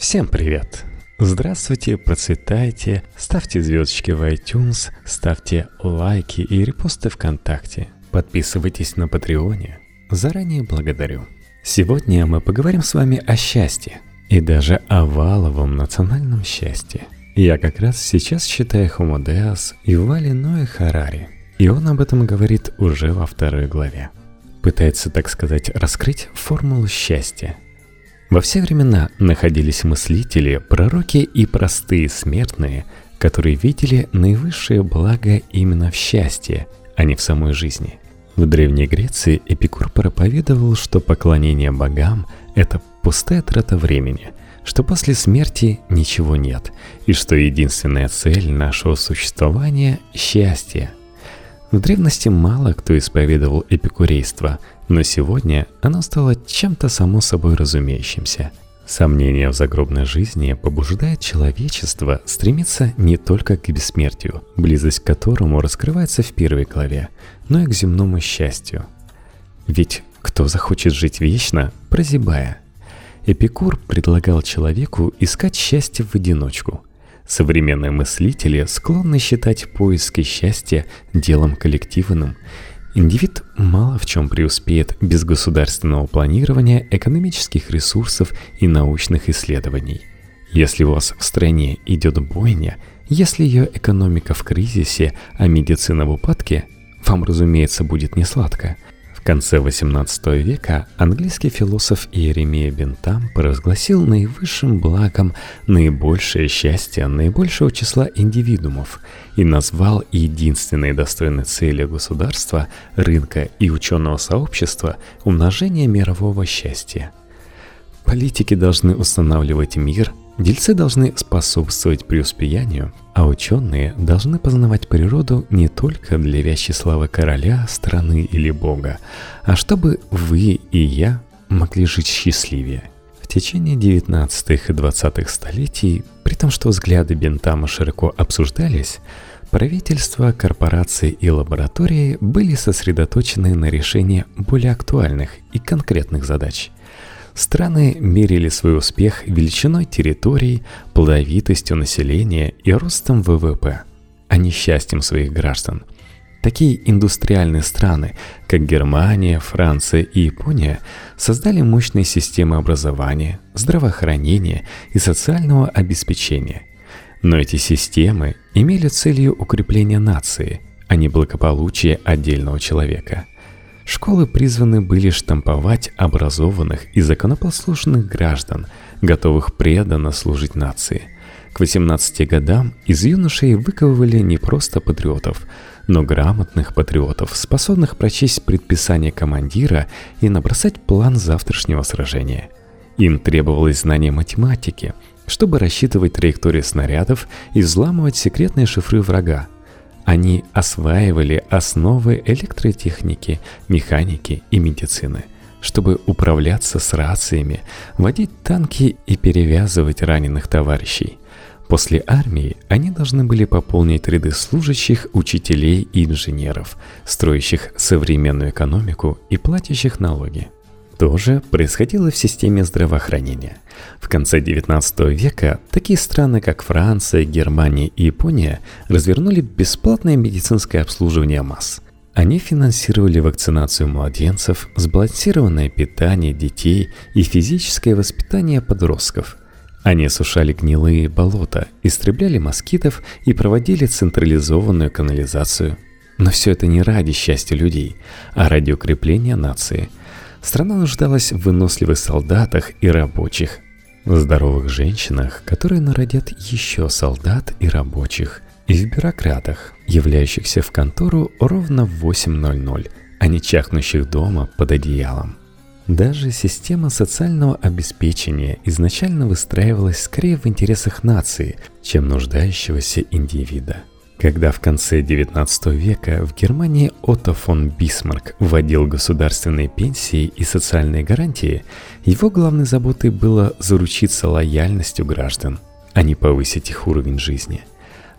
Всем привет! Здравствуйте, процветайте, ставьте звездочки в iTunes, ставьте лайки и репосты ВКонтакте. Подписывайтесь на Патреоне. Заранее благодарю. Сегодня мы поговорим с вами о счастье и даже о валовом национальном счастье. Я как раз сейчас читаю Homo Deus и Вали Ноэ Харари, и он об этом говорит уже во второй главе. Пытается, так сказать, раскрыть формулу счастья – во все времена находились мыслители, пророки и простые смертные, которые видели наивысшее благо именно в счастье, а не в самой жизни. В Древней Греции Эпикур проповедовал, что поклонение богам – это пустая трата времени, что после смерти ничего нет, и что единственная цель нашего существования – счастье. В древности мало кто исповедовал эпикурейство – но сегодня оно стало чем-то само собой разумеющимся. Сомнение в загробной жизни побуждает человечество стремиться не только к бессмертию, близость к которому раскрывается в первой главе, но и к земному счастью. Ведь кто захочет жить вечно, прозябая? Эпикур предлагал человеку искать счастье в одиночку. Современные мыслители склонны считать поиски счастья делом коллективным – Индивид мало в чем преуспеет без государственного планирования экономических ресурсов и научных исследований. Если у вас в стране идет бойня, если ее экономика в кризисе, а медицина в упадке, вам, разумеется, будет несладко – конце XVIII века английский философ Иеремия Бентам провозгласил наивысшим благом наибольшее счастье наибольшего числа индивидуумов и назвал единственной достойной целью государства, рынка и ученого сообщества умножение мирового счастья. Политики должны устанавливать мир, дельцы должны способствовать преуспеянию, а ученые должны познавать природу не только для вящей славы короля, страны или бога, а чтобы вы и я могли жить счастливее. В течение 19 и 20-х столетий, при том, что взгляды Бентама широко обсуждались, правительства, корпорации и лаборатории были сосредоточены на решении более актуальных и конкретных задач – Страны мерили свой успех величиной территорий, плодовитостью населения и ростом ВВП, а не счастьем своих граждан. Такие индустриальные страны, как Германия, Франция и Япония, создали мощные системы образования, здравоохранения и социального обеспечения. Но эти системы имели целью укрепления нации, а не благополучия отдельного человека – Школы призваны были штамповать образованных и законопослушных граждан, готовых преданно служить нации. К 18 годам из юношей выковывали не просто патриотов, но грамотных патриотов, способных прочесть предписание командира и набросать план завтрашнего сражения. Им требовалось знание математики, чтобы рассчитывать траектории снарядов и взламывать секретные шифры врага, они осваивали основы электротехники, механики и медицины, чтобы управляться с рациями, водить танки и перевязывать раненых товарищей. После армии они должны были пополнить ряды служащих, учителей и инженеров, строящих современную экономику и платящих налоги. То же происходило в системе здравоохранения. В конце XIX века такие страны, как Франция, Германия и Япония, развернули бесплатное медицинское обслуживание масс. Они финансировали вакцинацию младенцев, сбалансированное питание детей и физическое воспитание подростков. Они осушали гнилые болота, истребляли москитов и проводили централизованную канализацию. Но все это не ради счастья людей, а ради укрепления нации – Страна нуждалась в выносливых солдатах и рабочих, в здоровых женщинах, которые народят еще солдат и рабочих, и в бюрократах, являющихся в контору ровно в 8.00, а не чахнущих дома под одеялом. Даже система социального обеспечения изначально выстраивалась скорее в интересах нации, чем нуждающегося индивида – когда в конце XIX века в Германии Отто фон Бисмарк вводил государственные пенсии и социальные гарантии, его главной заботой было заручиться лояльностью граждан, а не повысить их уровень жизни.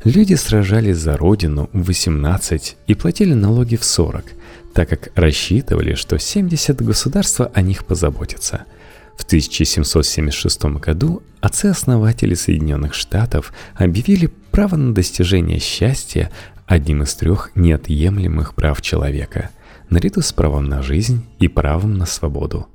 Люди сражались за родину в 18 и платили налоги в 40, так как рассчитывали, что 70 государства о них позаботятся – В 1776 году отцы-основатели Соединенных Штатов объявили право на достижение счастья одним из трех неотъемлемых прав человека, наряду с правом на жизнь и правом на свободу.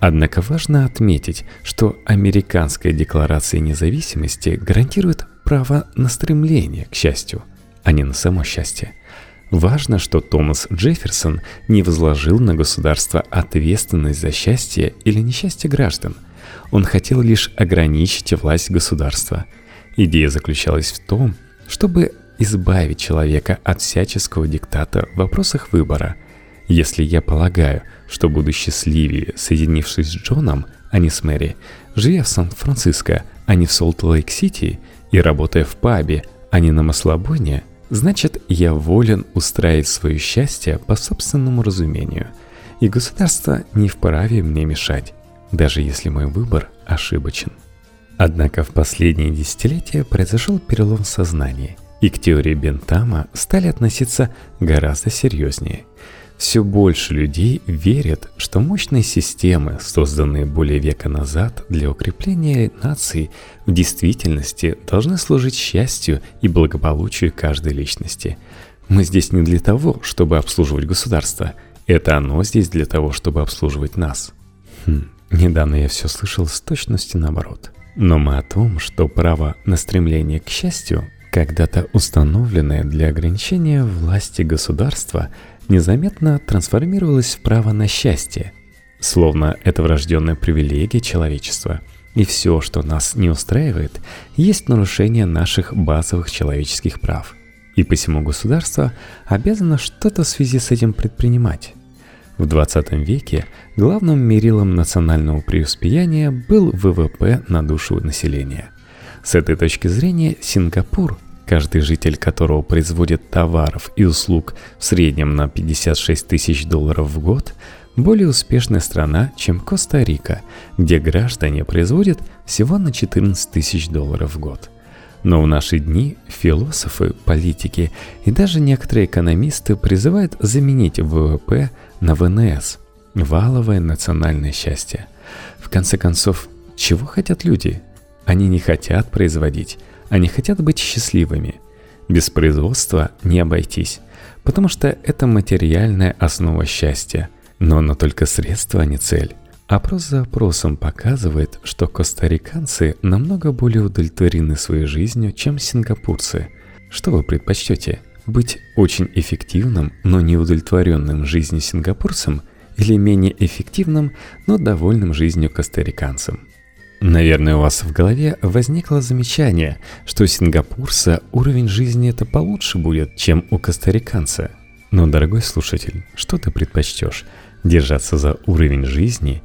Однако важно отметить, что Американская декларация независимости гарантирует право на стремление к счастью, а не на само счастье. Важно, что Томас Джефферсон не возложил на государство ответственность за счастье или несчастье граждан. Он хотел лишь ограничить власть государства. Идея заключалась в том, чтобы избавить человека от всяческого диктата в вопросах выбора. Если я полагаю, что буду счастливее, соединившись с Джоном, а не с Мэри, живя в Сан-Франциско, а не в Солт-Лейк-Сити, и работая в пабе, а не на маслобойне, значит, я волен устраивать свое счастье по собственному разумению, и государство не вправе мне мешать, даже если мой выбор ошибочен. Однако в последние десятилетия произошел перелом в сознании – и к теории Бентама стали относиться гораздо серьезнее. Все больше людей верят, что мощные системы, созданные более века назад для укрепления нации, в действительности должны служить счастью и благополучию каждой личности. Мы здесь не для того, чтобы обслуживать государство. Это оно здесь для того, чтобы обслуживать нас. Хм, недавно я все слышал с точностью наоборот. Но мы о том, что право на стремление к счастью когда-то установленное для ограничения власти государства, незаметно трансформировалось в право на счастье, словно это врожденная привилегия человечества. И все, что нас не устраивает, есть нарушение наших базовых человеческих прав. И посему государство обязано что-то в связи с этим предпринимать. В 20 веке главным мерилом национального преуспеяния был ВВП на душу населения. С этой точки зрения Сингапур каждый житель которого производит товаров и услуг в среднем на 56 тысяч долларов в год, более успешная страна, чем Коста-Рика, где граждане производят всего на 14 тысяч долларов в год. Но в наши дни философы, политики и даже некоторые экономисты призывают заменить ВВП на ВНС – валовое национальное счастье. В конце концов, чего хотят люди? Они не хотят производить, они хотят быть счастливыми. Без производства не обойтись, потому что это материальная основа счастья. Но оно только средство, а не цель. Опрос за опросом показывает, что костариканцы намного более удовлетворены своей жизнью, чем сингапурцы. Что вы предпочтете? Быть очень эффективным, но неудовлетворенным жизнью сингапурцем или менее эффективным, но довольным жизнью костариканцем? Наверное, у вас в голове возникло замечание, что у сингапурца уровень жизни это получше будет, чем у костариканца. Но, дорогой слушатель, что ты предпочтешь? Держаться за уровень жизни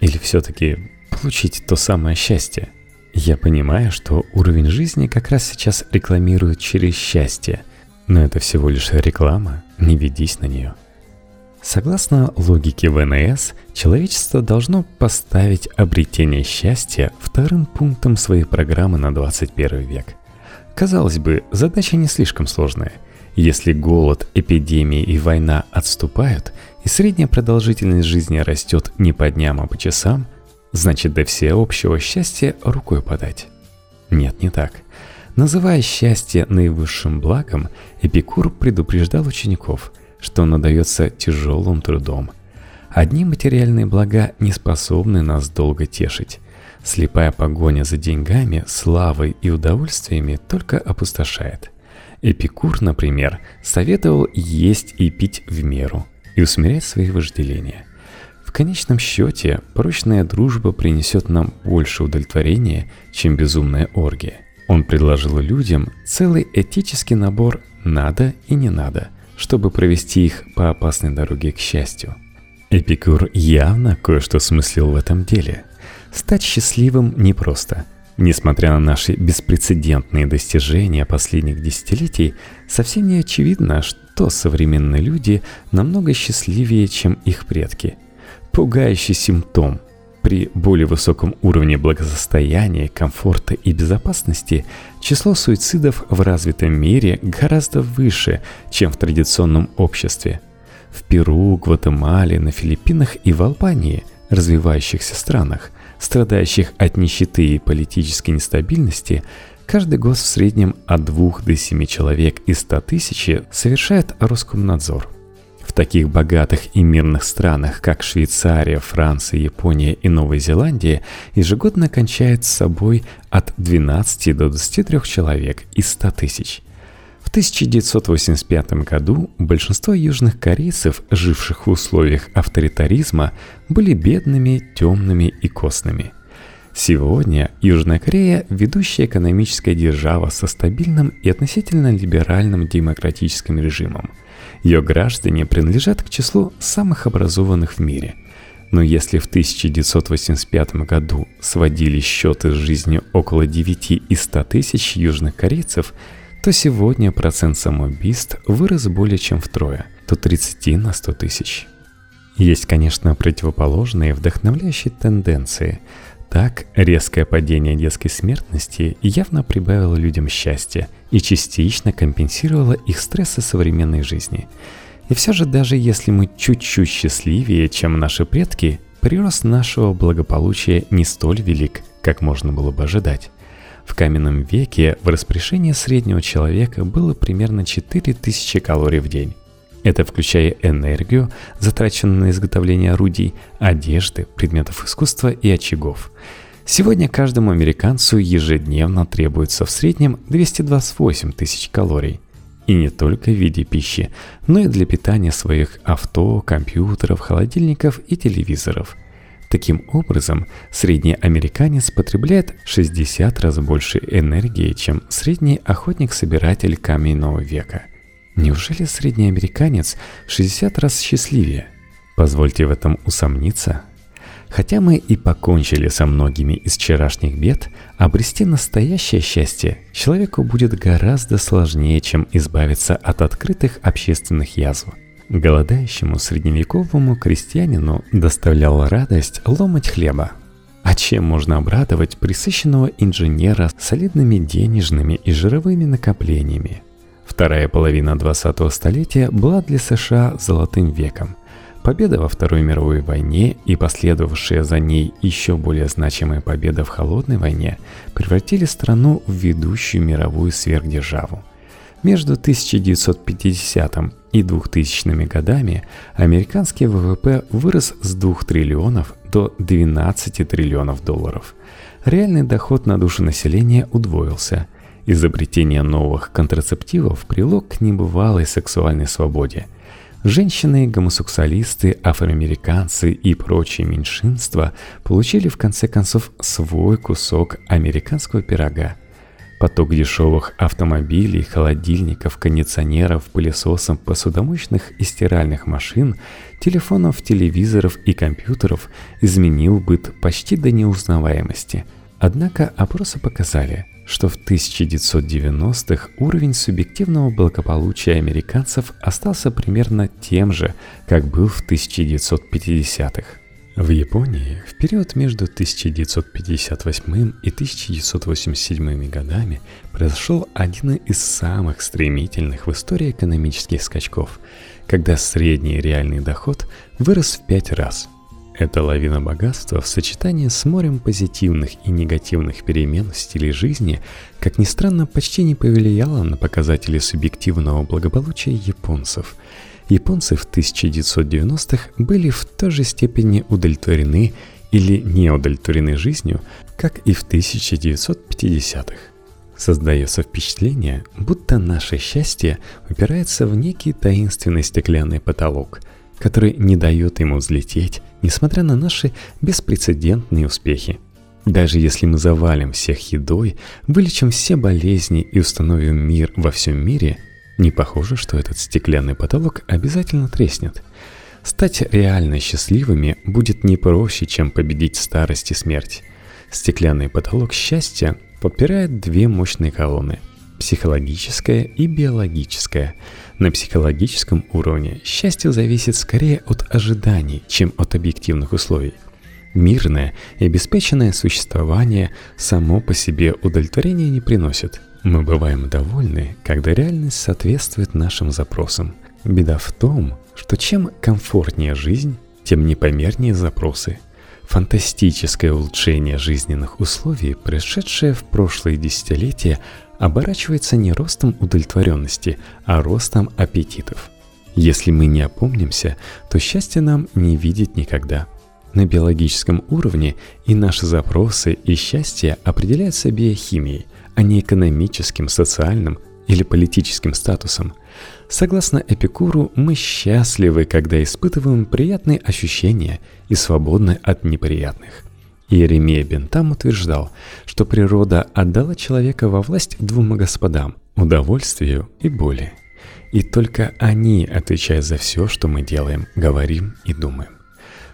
или все-таки получить то самое счастье? Я понимаю, что уровень жизни как раз сейчас рекламируют через счастье, но это всего лишь реклама, не ведись на нее. Согласно логике ВНС, человечество должно поставить обретение счастья вторым пунктом своей программы на 21 век. Казалось бы, задача не слишком сложная. Если голод, эпидемии и война отступают, и средняя продолжительность жизни растет не по дням, а по часам, значит до всеобщего счастья рукой подать. Нет, не так. Называя счастье наивысшим благом, Эпикур предупреждал учеников – что оно дается тяжелым трудом. Одни материальные блага не способны нас долго тешить. Слепая погоня за деньгами, славой и удовольствиями только опустошает. Эпикур, например, советовал есть и пить в меру и усмирять свои вожделения. В конечном счете, прочная дружба принесет нам больше удовлетворения, чем безумная оргия. Он предложил людям целый этический набор «надо» и «не надо», чтобы провести их по опасной дороге к счастью. Эпикур явно кое-что смыслил в этом деле. Стать счастливым непросто. Несмотря на наши беспрецедентные достижения последних десятилетий, совсем не очевидно, что современные люди намного счастливее, чем их предки. Пугающий симптом – при более высоком уровне благосостояния, комфорта и безопасности число суицидов в развитом мире гораздо выше, чем в традиционном обществе. В Перу, Гватемале, на Филиппинах и в Албании, развивающихся странах, страдающих от нищеты и политической нестабильности, каждый год в среднем от 2 до 7 человек из 100 тысяч совершает Роскомнадзор. Таких богатых и мирных странах, как Швейцария, Франция, Япония и Новая Зеландия, ежегодно кончает с собой от 12 до 23 человек из 100 тысяч. В 1985 году большинство южных корейцев, живших в условиях авторитаризма, были бедными, темными и костными. Сегодня Южная Корея – ведущая экономическая держава со стабильным и относительно либеральным демократическим режимом. Ее граждане принадлежат к числу самых образованных в мире. Но если в 1985 году сводили счеты с жизнью около 9 из 100 тысяч южных корейцев – то сегодня процент самоубийств вырос более чем втрое, до 30 на 100 тысяч. Есть, конечно, противоположные вдохновляющие тенденции. Так, резкое падение детской смертности явно прибавило людям счастья и частично компенсировало их стрессы современной жизни. И все же даже если мы чуть-чуть счастливее, чем наши предки, прирост нашего благополучия не столь велик, как можно было бы ожидать. В каменном веке в распоряжении среднего человека было примерно 4000 калорий в день. Это включая энергию, затраченную на изготовление орудий, одежды, предметов искусства и очагов. Сегодня каждому американцу ежедневно требуется в среднем 228 тысяч калорий. И не только в виде пищи, но и для питания своих авто, компьютеров, холодильников и телевизоров – Таким образом, средний американец потребляет 60 раз больше энергии, чем средний охотник-собиратель каменного века. Неужели средний американец 60 раз счастливее? Позвольте в этом усомниться. Хотя мы и покончили со многими из вчерашних бед, обрести настоящее счастье человеку будет гораздо сложнее, чем избавиться от открытых общественных язв – Голодающему средневековому крестьянину доставляла радость ломать хлеба. А чем можно обрадовать присыщенного инженера солидными денежными и жировыми накоплениями? Вторая половина 20-го столетия была для США золотым веком. Победа во Второй мировой войне и последовавшая за ней еще более значимая победа в Холодной войне превратили страну в ведущую мировую сверхдержаву – между 1950 и 2000 годами американский ВВП вырос с 2 триллионов до 12 триллионов долларов. Реальный доход на душу населения удвоился. Изобретение новых контрацептивов привело к небывалой сексуальной свободе. Женщины, гомосексуалисты, афроамериканцы и прочие меньшинства получили в конце концов свой кусок американского пирога – Поток дешевых автомобилей, холодильников, кондиционеров, пылесосов, посудомоечных и стиральных машин, телефонов, телевизоров и компьютеров изменил быт почти до неузнаваемости. Однако опросы показали, что в 1990-х уровень субъективного благополучия американцев остался примерно тем же, как был в 1950-х. В Японии в период между 1958 и 1987 годами произошел один из самых стремительных в истории экономических скачков, когда средний реальный доход вырос в пять раз. Эта лавина богатства в сочетании с морем позитивных и негативных перемен в стиле жизни, как ни странно, почти не повлияла на показатели субъективного благополучия японцев – японцы в 1990-х были в той же степени удовлетворены или не удовлетворены жизнью, как и в 1950-х. Создается впечатление, будто наше счастье упирается в некий таинственный стеклянный потолок, который не дает ему взлететь, несмотря на наши беспрецедентные успехи. Даже если мы завалим всех едой, вылечим все болезни и установим мир во всем мире – не похоже, что этот стеклянный потолок обязательно треснет. Стать реально счастливыми будет не проще, чем победить старость и смерть. Стеклянный потолок счастья подпирает две мощные колонны – психологическая и биологическая. На психологическом уровне счастье зависит скорее от ожиданий, чем от объективных условий. Мирное и обеспеченное существование само по себе удовлетворения не приносит – мы бываем довольны, когда реальность соответствует нашим запросам. Беда в том, что чем комфортнее жизнь, тем непомернее запросы. Фантастическое улучшение жизненных условий, происшедшее в прошлые десятилетия, оборачивается не ростом удовлетворенности, а ростом аппетитов. Если мы не опомнимся, то счастье нам не видеть никогда. На биологическом уровне и наши запросы и счастье определяются биохимией, а не экономическим, социальным или политическим статусом. Согласно Эпикуру, мы счастливы, когда испытываем приятные ощущения и свободны от неприятных. Иеремия Бентам утверждал, что природа отдала человека во власть двум господам – удовольствию и боли. И только они отвечают за все, что мы делаем, говорим и думаем.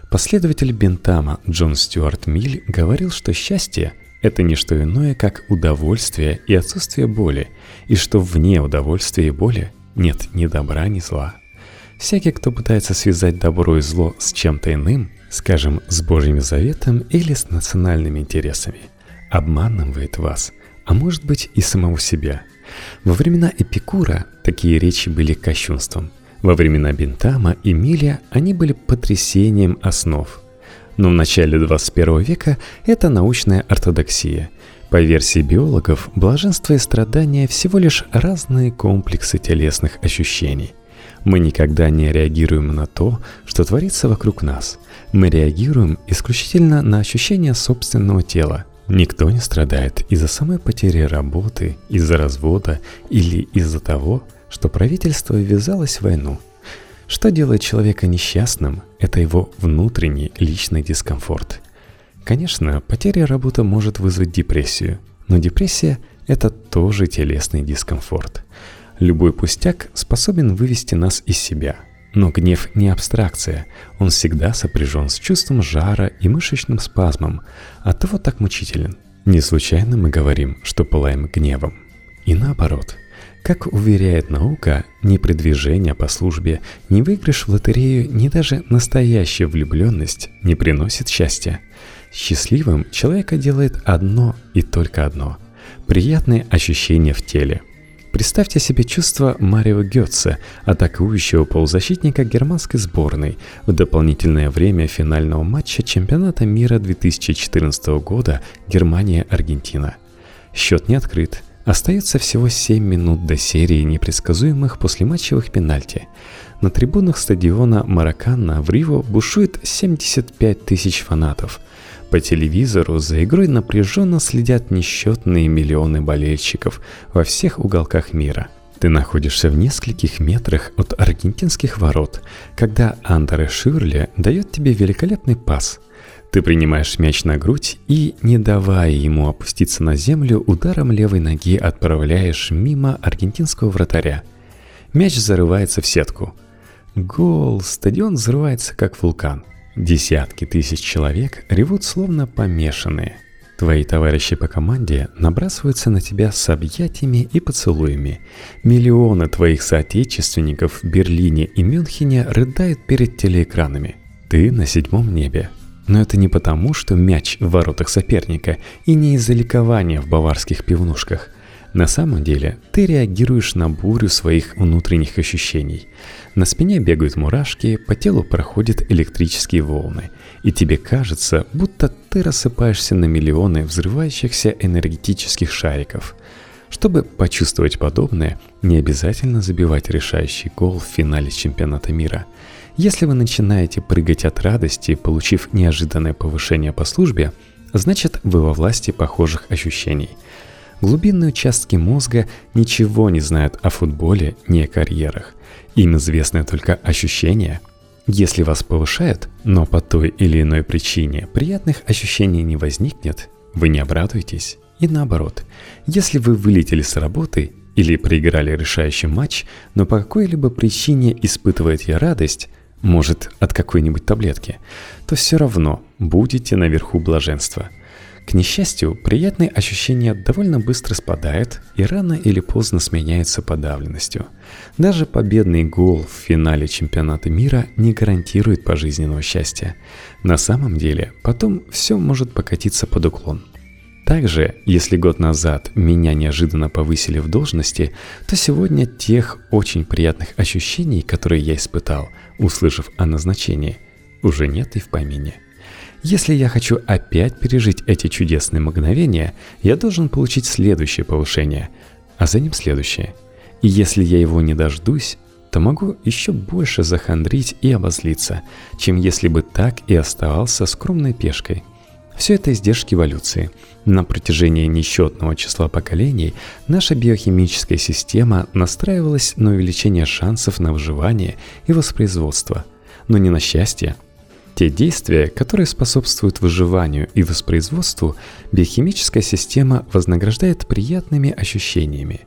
Последователь Бентама Джон Стюарт Миль говорил, что счастье – это не что иное, как удовольствие и отсутствие боли, и что вне удовольствия и боли нет ни добра, ни зла. Всякий, кто пытается связать добро и зло с чем-то иным, скажем, с Божьим Заветом или с национальными интересами, обманывает вас, а может быть и самого себя. Во времена Эпикура такие речи были кощунством. Во времена Бентама и Милия они были потрясением основ. Но в начале 21 века это научная ортодоксия. По версии биологов, блаженство и страдания всего лишь разные комплексы телесных ощущений – мы никогда не реагируем на то, что творится вокруг нас. Мы реагируем исключительно на ощущения собственного тела. Никто не страдает из-за самой потери работы, из-за развода или из-за того, что правительство ввязалось в войну. Что делает человека несчастным, это его внутренний личный дискомфорт. Конечно, потеря работы может вызвать депрессию, но депрессия – это тоже телесный дискомфорт. Любой пустяк способен вывести нас из себя. Но гнев не абстракция, он всегда сопряжен с чувством жара и мышечным спазмом, оттого так мучителен. Не случайно мы говорим, что пылаем гневом. И наоборот. Как уверяет наука, ни продвижение по службе, ни выигрыш в лотерею, ни даже настоящая влюбленность не приносит счастья. Счастливым человека делает одно и только одно – приятные ощущения в теле – Представьте себе чувство Марио Гетца, атакующего полузащитника германской сборной в дополнительное время финального матча чемпионата мира 2014 года Германия-Аргентина. Счет не открыт. Остается всего 7 минут до серии непредсказуемых послематчевых пенальти. На трибунах стадиона Маракана в Риво бушует 75 тысяч фанатов – по телевизору за игрой напряженно следят несчетные миллионы болельщиков во всех уголках мира. Ты находишься в нескольких метрах от аргентинских ворот, когда Андре Ширли дает тебе великолепный пас. Ты принимаешь мяч на грудь и, не давая ему опуститься на землю, ударом левой ноги отправляешь мимо аргентинского вратаря. Мяч зарывается в сетку. Гол! Стадион взрывается, как вулкан – Десятки тысяч человек ревут словно помешанные. Твои товарищи по команде набрасываются на тебя с объятиями и поцелуями. Миллионы твоих соотечественников в Берлине и Мюнхене рыдают перед телеэкранами. Ты на седьмом небе. Но это не потому, что мяч в воротах соперника и не из-за ликования в баварских пивнушках – на самом деле ты реагируешь на бурю своих внутренних ощущений. На спине бегают мурашки, по телу проходят электрические волны, и тебе кажется, будто ты рассыпаешься на миллионы взрывающихся энергетических шариков. Чтобы почувствовать подобное, не обязательно забивать решающий гол в финале чемпионата мира. Если вы начинаете прыгать от радости, получив неожиданное повышение по службе, значит вы во власти похожих ощущений – Глубинные участки мозга ничего не знают о футболе, ни о карьерах. Им известны только ощущения. Если вас повышают, но по той или иной причине приятных ощущений не возникнет, вы не обрадуетесь. И наоборот, если вы вылетели с работы или проиграли решающий матч, но по какой-либо причине испытываете радость, может от какой-нибудь таблетки, то все равно будете наверху блаженства – к несчастью, приятные ощущения довольно быстро спадают и рано или поздно сменяются подавленностью. Даже победный гол в финале чемпионата мира не гарантирует пожизненного счастья. На самом деле, потом все может покатиться под уклон. Также, если год назад меня неожиданно повысили в должности, то сегодня тех очень приятных ощущений, которые я испытал, услышав о назначении, уже нет и в помине. Если я хочу опять пережить эти чудесные мгновения, я должен получить следующее повышение, а за ним следующее. И если я его не дождусь, то могу еще больше захандрить и обозлиться, чем если бы так и оставался скромной пешкой. Все это издержки эволюции. На протяжении несчетного числа поколений наша биохимическая система настраивалась на увеличение шансов на выживание и воспроизводство, но не на счастье. Те действия, которые способствуют выживанию и воспроизводству, биохимическая система вознаграждает приятными ощущениями.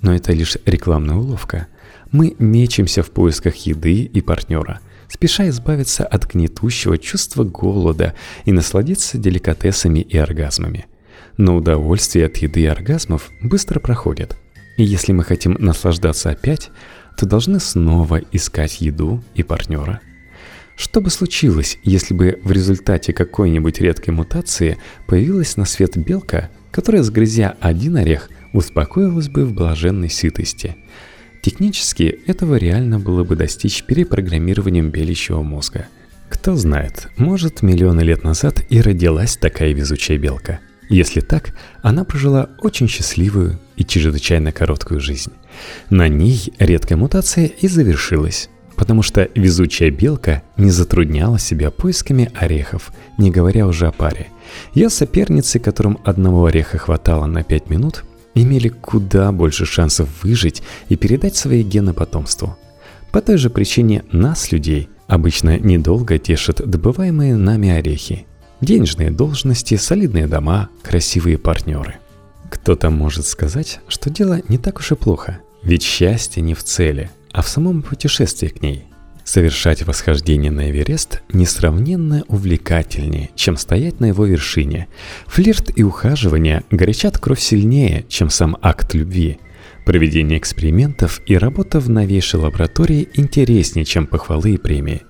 Но это лишь рекламная уловка – мы мечемся в поисках еды и партнера, спеша избавиться от гнетущего чувства голода и насладиться деликатесами и оргазмами. Но удовольствие от еды и оргазмов быстро проходит. И если мы хотим наслаждаться опять, то должны снова искать еду и партнера. Что бы случилось, если бы в результате какой-нибудь редкой мутации появилась на свет белка, которая, сгрызя один орех, успокоилась бы в блаженной сытости – Технически этого реально было бы достичь перепрограммированием белящего мозга. Кто знает, может миллионы лет назад и родилась такая везучая белка. Если так, она прожила очень счастливую и чрезвычайно короткую жизнь. На ней редкая мутация и завершилась, потому что везучая белка не затрудняла себя поисками орехов, не говоря уже о паре. Ее соперницы, которым одного ореха хватало на 5 минут, имели куда больше шансов выжить и передать свои гены потомству. По той же причине нас, людей, обычно недолго тешат добываемые нами орехи. Денежные должности, солидные дома, красивые партнеры. Кто-то может сказать, что дело не так уж и плохо, ведь счастье не в цели, а в самом путешествии к ней – Совершать восхождение на Эверест несравненно увлекательнее, чем стоять на его вершине. Флирт и ухаживание горячат кровь сильнее, чем сам акт любви. Проведение экспериментов и работа в новейшей лаборатории интереснее, чем похвалы и премии.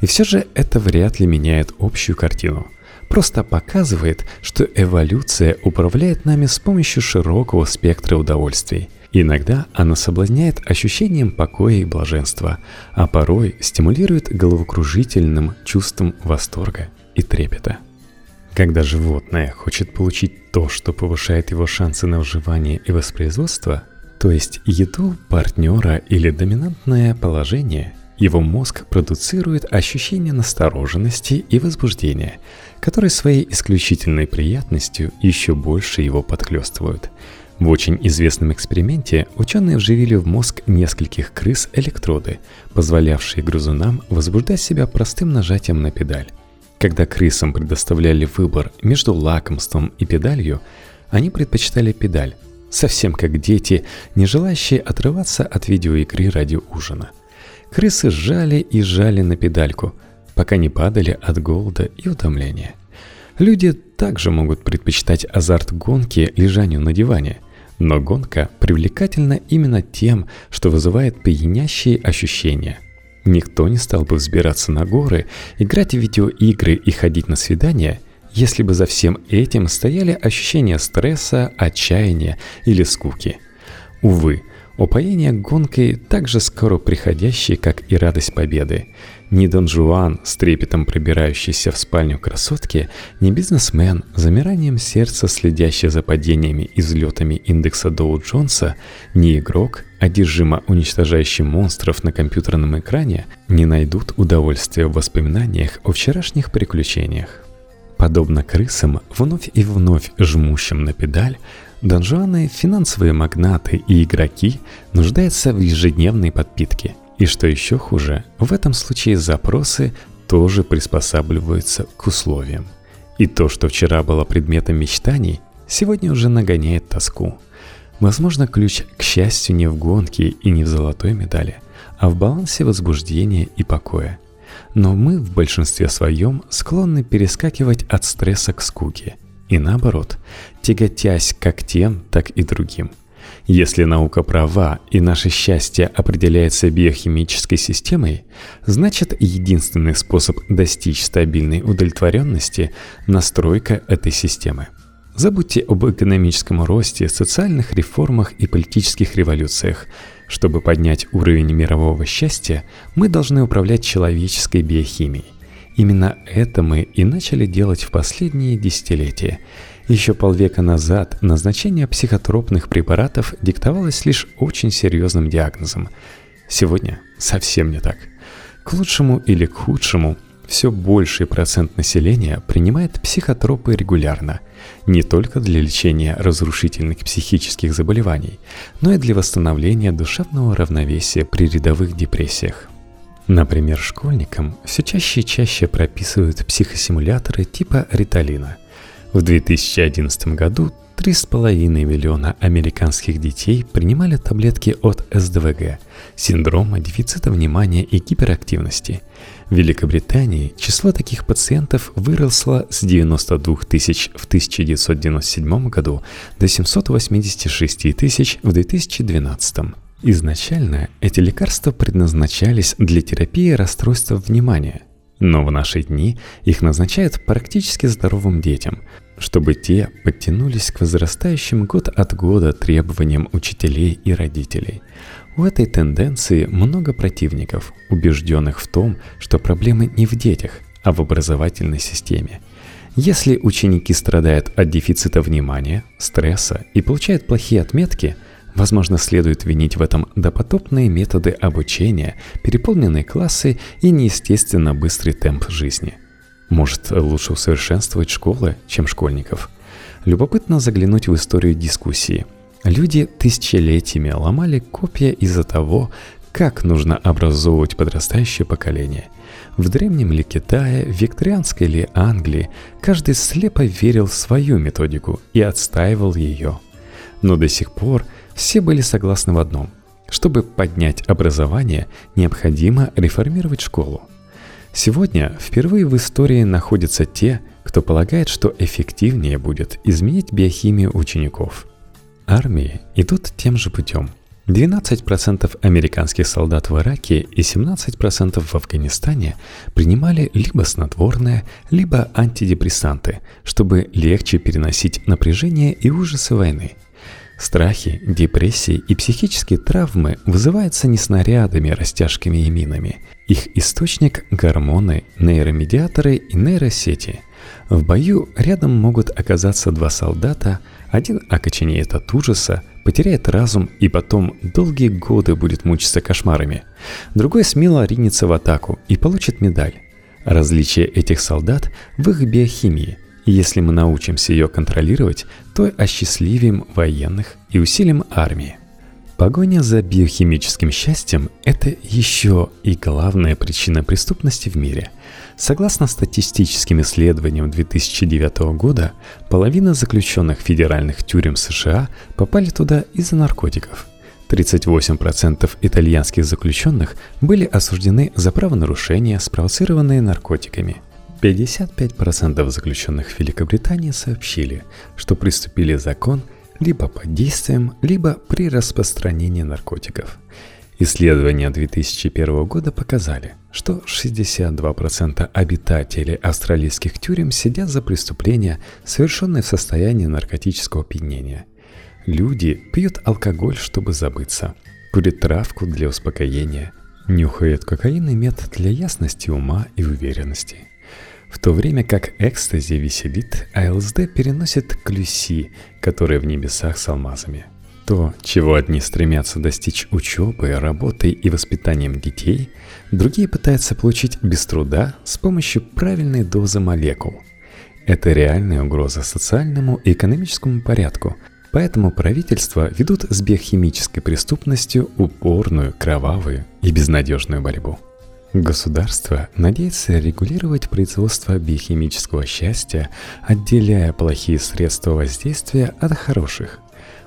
И все же это вряд ли меняет общую картину. Просто показывает, что эволюция управляет нами с помощью широкого спектра удовольствий – Иногда она соблазняет ощущением покоя и блаженства, а порой стимулирует головокружительным чувством восторга и трепета. Когда животное хочет получить то, что повышает его шансы на выживание и воспроизводство, то есть еду, партнера или доминантное положение, его мозг продуцирует ощущение настороженности и возбуждения, которые своей исключительной приятностью еще больше его подхлестывают – в очень известном эксперименте ученые вживили в мозг нескольких крыс электроды, позволявшие грызунам возбуждать себя простым нажатием на педаль. Когда крысам предоставляли выбор между лакомством и педалью, они предпочитали педаль, совсем как дети, не желающие отрываться от видеоигры ради ужина. Крысы сжали и сжали на педальку, пока не падали от голода и утомления. Люди также могут предпочитать азарт гонки лежанию на диване – но гонка привлекательна именно тем, что вызывает пьянящие ощущения. Никто не стал бы взбираться на горы, играть в видеоигры и ходить на свидания, если бы за всем этим стояли ощущения стресса, отчаяния или скуки. Увы, упоение гонкой так же скоро приходящее, как и радость победы – ни Дон Жуан, с трепетом пробирающийся в спальню красотки, ни бизнесмен, замиранием сердца, следящий за падениями и взлетами индекса Доу Джонса, ни игрок, одержимо уничтожающий монстров на компьютерном экране, не найдут удовольствия в воспоминаниях о вчерашних приключениях. Подобно крысам, вновь и вновь жмущим на педаль, донжуаны, финансовые магнаты и игроки нуждаются в ежедневной подпитке – и что еще хуже, в этом случае запросы тоже приспосабливаются к условиям. И то, что вчера было предметом мечтаний, сегодня уже нагоняет тоску. Возможно, ключ к счастью не в гонке и не в золотой медали, а в балансе возбуждения и покоя. Но мы в большинстве своем склонны перескакивать от стресса к скуке. И наоборот, тяготясь как тем, так и другим – если наука права и наше счастье определяется биохимической системой, значит единственный способ достичь стабильной удовлетворенности – настройка этой системы. Забудьте об экономическом росте, социальных реформах и политических революциях. Чтобы поднять уровень мирового счастья, мы должны управлять человеческой биохимией. Именно это мы и начали делать в последние десятилетия. Еще полвека назад назначение психотропных препаратов диктовалось лишь очень серьезным диагнозом. Сегодня совсем не так. К лучшему или к худшему все больший процент населения принимает психотропы регулярно, не только для лечения разрушительных психических заболеваний, но и для восстановления душевного равновесия при рядовых депрессиях. Например, школьникам все чаще и чаще прописывают психосимуляторы типа риталина. В 2011 году 3,5 миллиона американских детей принимали таблетки от СДВГ – синдрома дефицита внимания и гиперактивности. В Великобритании число таких пациентов выросло с 92 тысяч в 1997 году до 786 тысяч в 2012 Изначально эти лекарства предназначались для терапии расстройства внимания, но в наши дни их назначают практически здоровым детям, чтобы те подтянулись к возрастающим год от года требованиям учителей и родителей. У этой тенденции много противников, убежденных в том, что проблемы не в детях, а в образовательной системе. Если ученики страдают от дефицита внимания, стресса и получают плохие отметки – Возможно, следует винить в этом допотопные методы обучения, переполненные классы и неестественно быстрый темп жизни. Может, лучше усовершенствовать школы, чем школьников? Любопытно заглянуть в историю дискуссии. Люди тысячелетиями ломали копья из-за того, как нужно образовывать подрастающее поколение. В древнем ли Китае, викторианской ли Англии, каждый слепо верил в свою методику и отстаивал ее. Но до сих пор – все были согласны в одном. Чтобы поднять образование, необходимо реформировать школу. Сегодня впервые в истории находятся те, кто полагает, что эффективнее будет изменить биохимию учеников. Армии идут тем же путем. 12% американских солдат в Ираке и 17% в Афганистане принимали либо снотворное, либо антидепрессанты, чтобы легче переносить напряжение и ужасы войны – Страхи, депрессии и психические травмы вызываются не снарядами, растяжками и минами. Их источник – гормоны, нейромедиаторы и нейросети. В бою рядом могут оказаться два солдата, один окоченеет от ужаса, потеряет разум и потом долгие годы будет мучиться кошмарами. Другой смело ринется в атаку и получит медаль. Различие этих солдат в их биохимии – если мы научимся ее контролировать, то осчастливим военных и усилим армии. Погоня за биохимическим счастьем – это еще и главная причина преступности в мире. Согласно статистическим исследованиям 2009 года, половина заключенных федеральных тюрем США попали туда из-за наркотиков. 38% итальянских заключенных были осуждены за правонарушения, спровоцированные наркотиками – 55% заключенных в Великобритании сообщили, что приступили закон либо под действием, либо при распространении наркотиков. Исследования 2001 года показали, что 62% обитателей австралийских тюрем сидят за преступления, совершенные в состоянии наркотического опьянения. Люди пьют алкоголь, чтобы забыться, курят травку для успокоения, нюхают кокаин и мед для ясности ума и уверенности. В то время как экстази веселит, а ЛСД переносит к Люси, которая в небесах с алмазами. То, чего одни стремятся достичь учебой, работой и воспитанием детей, другие пытаются получить без труда с помощью правильной дозы молекул. Это реальная угроза социальному и экономическому порядку, поэтому правительства ведут с биохимической преступностью упорную, кровавую и безнадежную борьбу. Государство надеется регулировать производство биохимического счастья, отделяя плохие средства воздействия от хороших.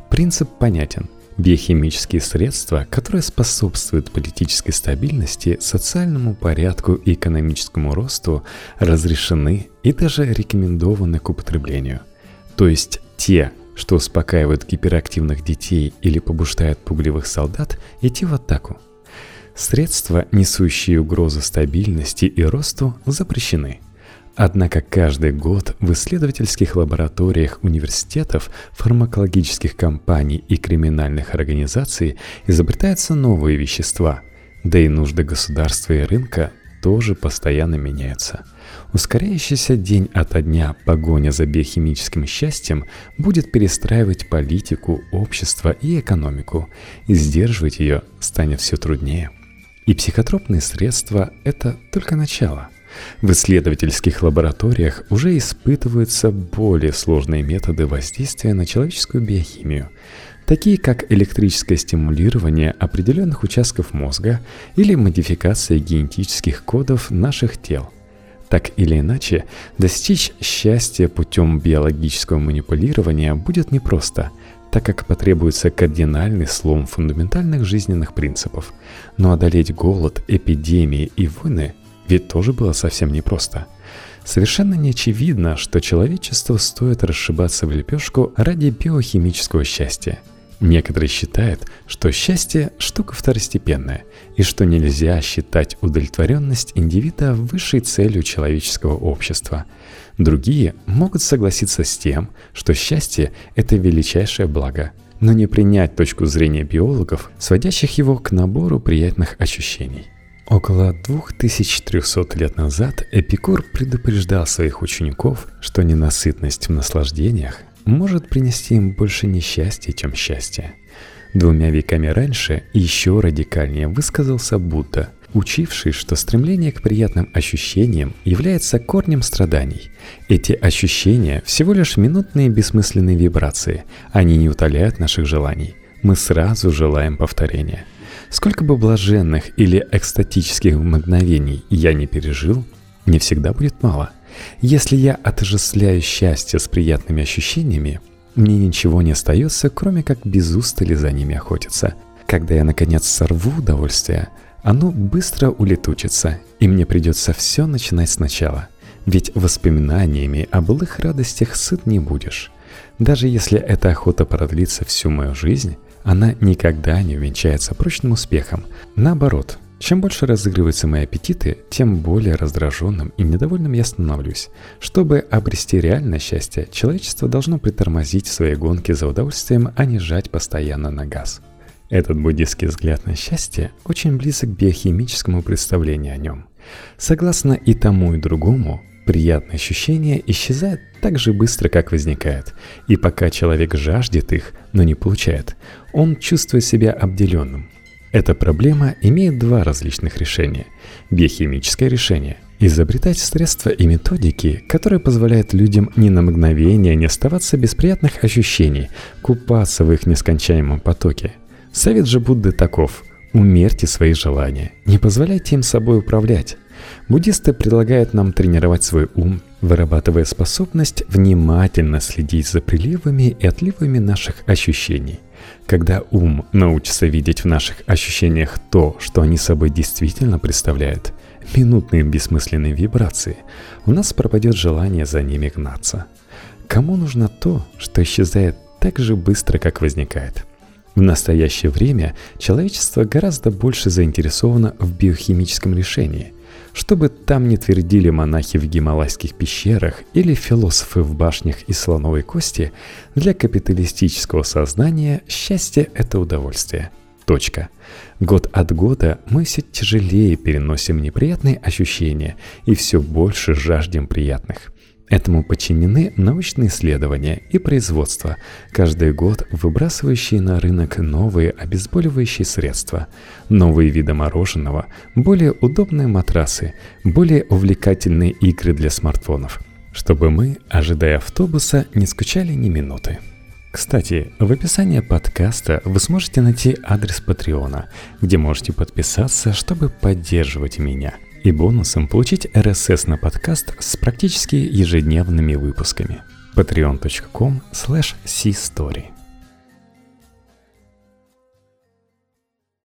Принцип понятен. Биохимические средства, которые способствуют политической стабильности, социальному порядку и экономическому росту, разрешены и даже рекомендованы к употреблению. То есть те, что успокаивают гиперактивных детей или побуждают пугливых солдат идти в атаку – Средства, несущие угрозу стабильности и росту, запрещены. Однако каждый год в исследовательских лабораториях университетов, фармакологических компаний и криминальных организаций изобретаются новые вещества, да и нужды государства и рынка тоже постоянно меняются. Ускоряющийся день ото дня погоня за биохимическим счастьем будет перестраивать политику, общество и экономику, и сдерживать ее станет все труднее. И психотропные средства – это только начало. В исследовательских лабораториях уже испытываются более сложные методы воздействия на человеческую биохимию – такие как электрическое стимулирование определенных участков мозга или модификация генетических кодов наших тел. Так или иначе, достичь счастья путем биологического манипулирования будет непросто, так как потребуется кардинальный слом фундаментальных жизненных принципов. Но одолеть голод, эпидемии и войны ведь тоже было совсем непросто. Совершенно не очевидно, что человечеству стоит расшибаться в лепешку ради биохимического счастья – Некоторые считают, что счастье – штука второстепенная, и что нельзя считать удовлетворенность индивида высшей целью человеческого общества. Другие могут согласиться с тем, что счастье – это величайшее благо, но не принять точку зрения биологов, сводящих его к набору приятных ощущений. Около 2300 лет назад Эпикур предупреждал своих учеников, что ненасытность в наслаждениях может принести им больше несчастья, чем счастья. Двумя веками раньше еще радикальнее высказался Будда, учивший, что стремление к приятным ощущениям является корнем страданий. Эти ощущения всего лишь минутные бессмысленные вибрации, они не утоляют наших желаний. Мы сразу желаем повторения. Сколько бы блаженных или экстатических мгновений я не пережил, не всегда будет мало – если я отождествляю счастье с приятными ощущениями, мне ничего не остается, кроме как без устали за ними охотиться. Когда я наконец сорву удовольствие, оно быстро улетучится, и мне придется все начинать сначала. Ведь воспоминаниями о былых радостях сыт не будешь. Даже если эта охота продлится всю мою жизнь, она никогда не увенчается прочным успехом. Наоборот, чем больше разыгрываются мои аппетиты, тем более раздраженным и недовольным я становлюсь. Чтобы обрести реальное счастье, человечество должно притормозить в своей гонке за удовольствием, а не жать постоянно на газ. Этот буддийский взгляд на счастье очень близок к биохимическому представлению о нем. Согласно и тому, и другому, приятные ощущения исчезают так же быстро, как возникают. И пока человек жаждет их, но не получает, он чувствует себя обделенным, эта проблема имеет два различных решения. Биохимическое решение – изобретать средства и методики, которые позволяют людям ни на мгновение не оставаться без приятных ощущений, купаться в их нескончаемом потоке. Совет же Будды таков – умерьте свои желания, не позволяйте им собой управлять. Буддисты предлагают нам тренировать свой ум, вырабатывая способность внимательно следить за приливами и отливами наших ощущений – когда ум научится видеть в наших ощущениях то, что они собой действительно представляют, минутные бессмысленные вибрации, у нас пропадет желание за ними гнаться. Кому нужно то, что исчезает так же быстро, как возникает? В настоящее время человечество гораздо больше заинтересовано в биохимическом решении – что бы там ни твердили монахи в гималайских пещерах или философы в башнях из слоновой кости, для капиталистического сознания счастье – это удовольствие. Точка. Год от года мы все тяжелее переносим неприятные ощущения и все больше жаждем приятных – Этому подчинены научные исследования и производство, каждый год выбрасывающие на рынок новые обезболивающие средства, новые виды мороженого, более удобные матрасы, более увлекательные игры для смартфонов, чтобы мы, ожидая автобуса, не скучали ни минуты. Кстати, в описании подкаста вы сможете найти адрес Патреона, где можете подписаться, чтобы поддерживать меня – и бонусом получить RSS на подкаст с практически ежедневными выпусками. patreon.com slash story